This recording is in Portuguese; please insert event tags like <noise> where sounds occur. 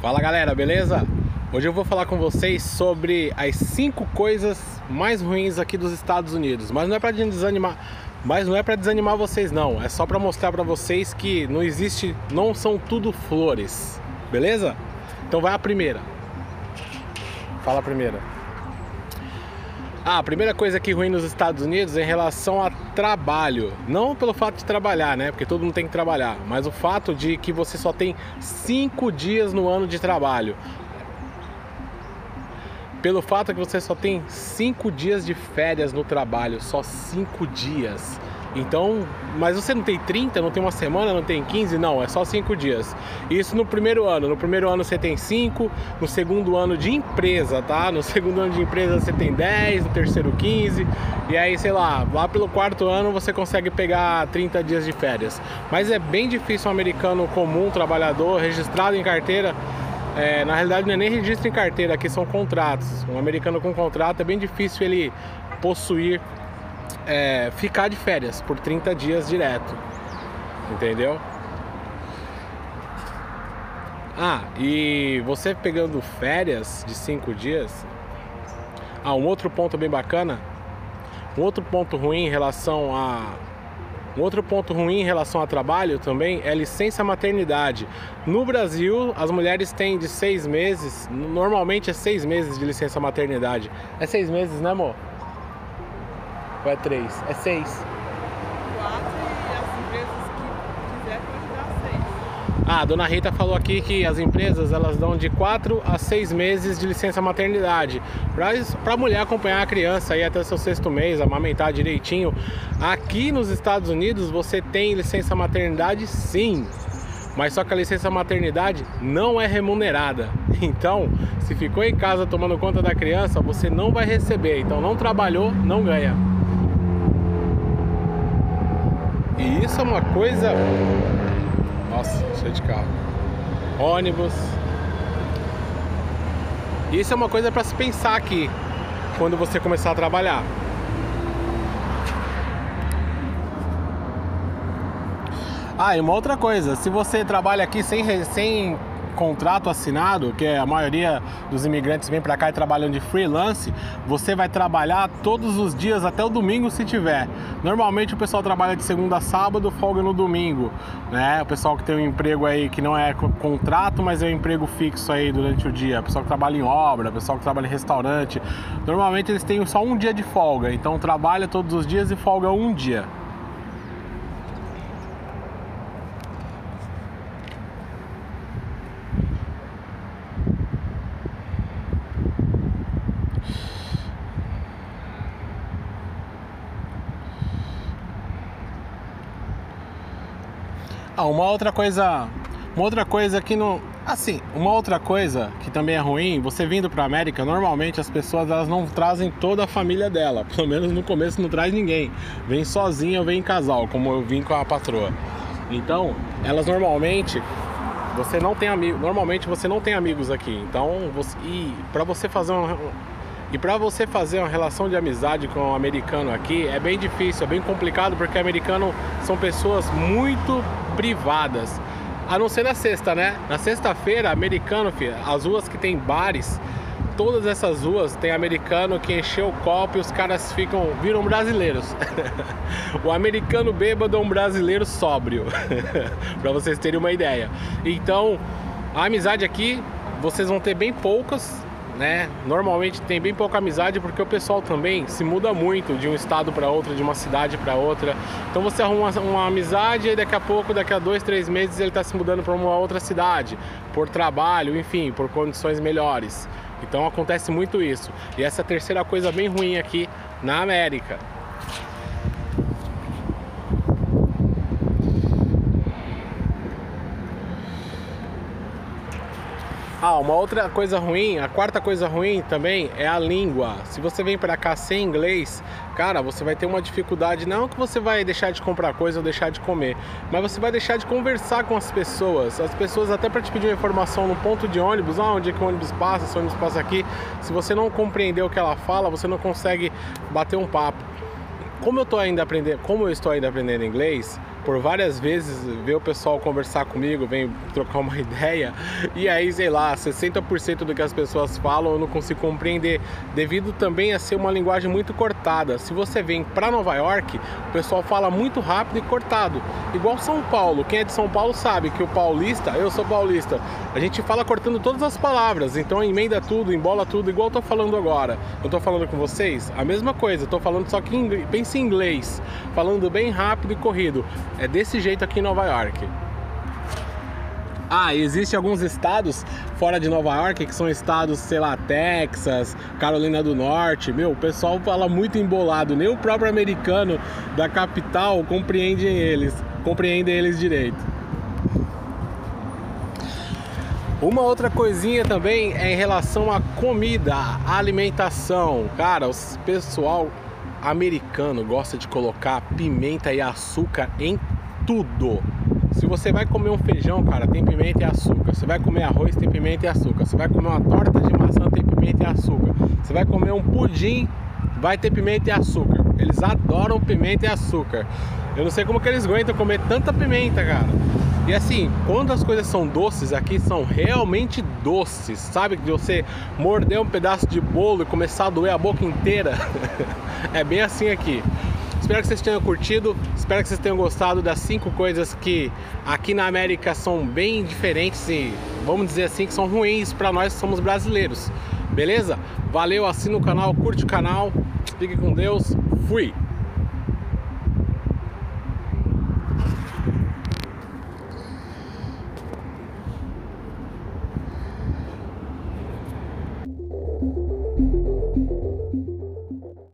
Fala galera, beleza? Hoje eu vou falar com vocês sobre as cinco coisas mais ruins aqui dos Estados Unidos. Mas não é para desanimar, mas não é para desanimar vocês não. É só para mostrar para vocês que não existe, não são tudo flores, beleza? Então vai a primeira. Fala a primeira. Ah, a primeira coisa que ruim nos Estados Unidos é em relação a trabalho. Não pelo fato de trabalhar, né? Porque todo mundo tem que trabalhar. Mas o fato de que você só tem cinco dias no ano de trabalho. Pelo fato que você só tem cinco dias de férias no trabalho. Só cinco dias. Então, mas você não tem 30, não tem uma semana, não tem 15, não, é só 5 dias. Isso no primeiro ano. No primeiro ano você tem 5, no segundo ano de empresa, tá? No segundo ano de empresa você tem 10, no terceiro 15, e aí, sei lá, lá pelo quarto ano você consegue pegar 30 dias de férias. Mas é bem difícil um americano comum, trabalhador, registrado em carteira. É, na realidade não é nem registro em carteira, aqui são contratos. Um americano com contrato é bem difícil ele possuir é, ficar de férias por 30 dias direto. Entendeu? Ah, e você pegando férias de 5 dias. Ah, um outro ponto bem bacana. Um outro ponto ruim em relação a. Um outro ponto ruim em relação a trabalho também é licença maternidade. No Brasil, as mulheres têm de seis meses, normalmente é seis meses de licença maternidade. É seis meses, né, amor? Ou é três? É seis. Quatro e as empresas que quiser pode dar seis. Ah, a dona Rita falou aqui que as empresas elas dão de 4 a 6 meses de licença maternidade para a mulher acompanhar a criança aí até seu sexto mês, amamentar direitinho. Aqui nos Estados Unidos você tem licença maternidade sim, mas só que a licença maternidade não é remunerada. <laughs> Então, se ficou em casa tomando conta da criança, você não vai receber. Então, não trabalhou, não ganha. E isso é uma coisa. Nossa, cheio de carro. Ônibus. Isso é uma coisa para se pensar aqui quando você começar a trabalhar. Ah, e uma outra coisa, se você trabalha aqui sem, sem contrato assinado, que é a maioria dos imigrantes vem para cá e trabalham de freelance, você vai trabalhar todos os dias até o domingo se tiver. Normalmente o pessoal trabalha de segunda a sábado, folga no domingo, né? O pessoal que tem um emprego aí que não é co- contrato, mas é um emprego fixo aí durante o dia. O pessoal que trabalha em obra, o pessoal que trabalha em restaurante, normalmente eles têm só um dia de folga, então trabalha todos os dias e folga um dia. Ah, uma outra coisa, uma outra coisa que não, assim, uma outra coisa que também é ruim, você vindo para América, normalmente as pessoas elas não trazem toda a família dela, <laughs> pelo menos no começo não traz ninguém, vem sozinha ou vem em casal, como eu vim com a patroa. Então, elas normalmente você não tem amigos, normalmente você não tem amigos aqui. Então, você, e para você fazer uma e para você fazer uma relação de amizade com um americano aqui é bem difícil, é bem complicado porque americano são pessoas muito privadas. A não ser na sexta, né? Na sexta-feira, americano, filho, as ruas que tem bares, todas essas ruas tem americano que encheu o copo e os caras ficam viram brasileiros. <laughs> o americano bêbado é um brasileiro sóbrio, <laughs> para vocês terem uma ideia. Então, a amizade aqui vocês vão ter bem poucas, né? Normalmente tem bem pouca amizade porque o pessoal também se muda muito de um estado para outro, de uma cidade para outra. Então você arruma uma, amizade e daqui a pouco, daqui a dois, três meses ele está se mudando para uma outra cidade, por trabalho, enfim, por condições melhores. Então acontece muito isso. E essa é a terceira coisa bem ruim aqui na América. Ah, uma outra coisa ruim, a quarta coisa ruim também é a língua. Se você vem para cá sem inglês, cara, você vai ter uma dificuldade. Não que você vai deixar de comprar coisa ou deixar de comer, mas você vai deixar de conversar com as pessoas. As pessoas, até para te pedir uma informação no ponto de ônibus, ah, onde é que o ônibus passa, se o ônibus passa aqui, se você não compreender o que ela fala, você não consegue bater um papo. Como eu tô ainda aprendendo, como eu estou ainda aprendendo inglês, por várias vezes ver o pessoal conversar comigo, vem trocar uma <laughs> ideia, e aí, sei lá, 60% do que as pessoas falam eu não consigo compreender, devido também a ser uma linguagem muito cortada. Se você vem para Nova York, o pessoal fala muito rápido e cortado, igual São Paulo. Quem é de São Paulo sabe que o paulista, eu sou paulista, a gente fala cortando todas as palavras, então emenda tudo, embola tudo, igual eu tô falando agora. Eu tô falando com vocês, a mesma coisa, tô falando só que em pense em inglês, falando bem rápido e corrido. É desse jeito aqui em Nova York. Ah, existe alguns estados fora de Nova York que são estados, sei lá, Texas, Carolina do Norte. Meu, o pessoal fala muito embolado, nem o próprio americano da capital compreende eles, compreende eles direito. Uma outra coisinha também é em relação à comida, à alimentação. Cara, o pessoal americano gosta de colocar pimenta e açúcar em tudo. Se você vai comer um feijão, cara, tem pimenta e açúcar. Você vai comer arroz, tem pimenta e açúcar. Você vai comer uma torta de maçã, tem pimenta e açúcar. Você vai comer um pudim, vai ter pimenta e açúcar. Eles adoram pimenta e açúcar. Eu não sei como que eles aguentam comer tanta pimenta, cara. E assim, quando as coisas são doces aqui, são realmente doces. Sabe que você morder um pedaço de bolo e começar a doer a boca inteira? <laughs> é bem assim aqui. Espero que vocês tenham curtido, espero que vocês tenham gostado das cinco coisas que aqui na América são bem diferentes e vamos dizer assim que são ruins para nós que somos brasileiros. Beleza? Valeu, assina o canal, curte o canal, fique com Deus, fui!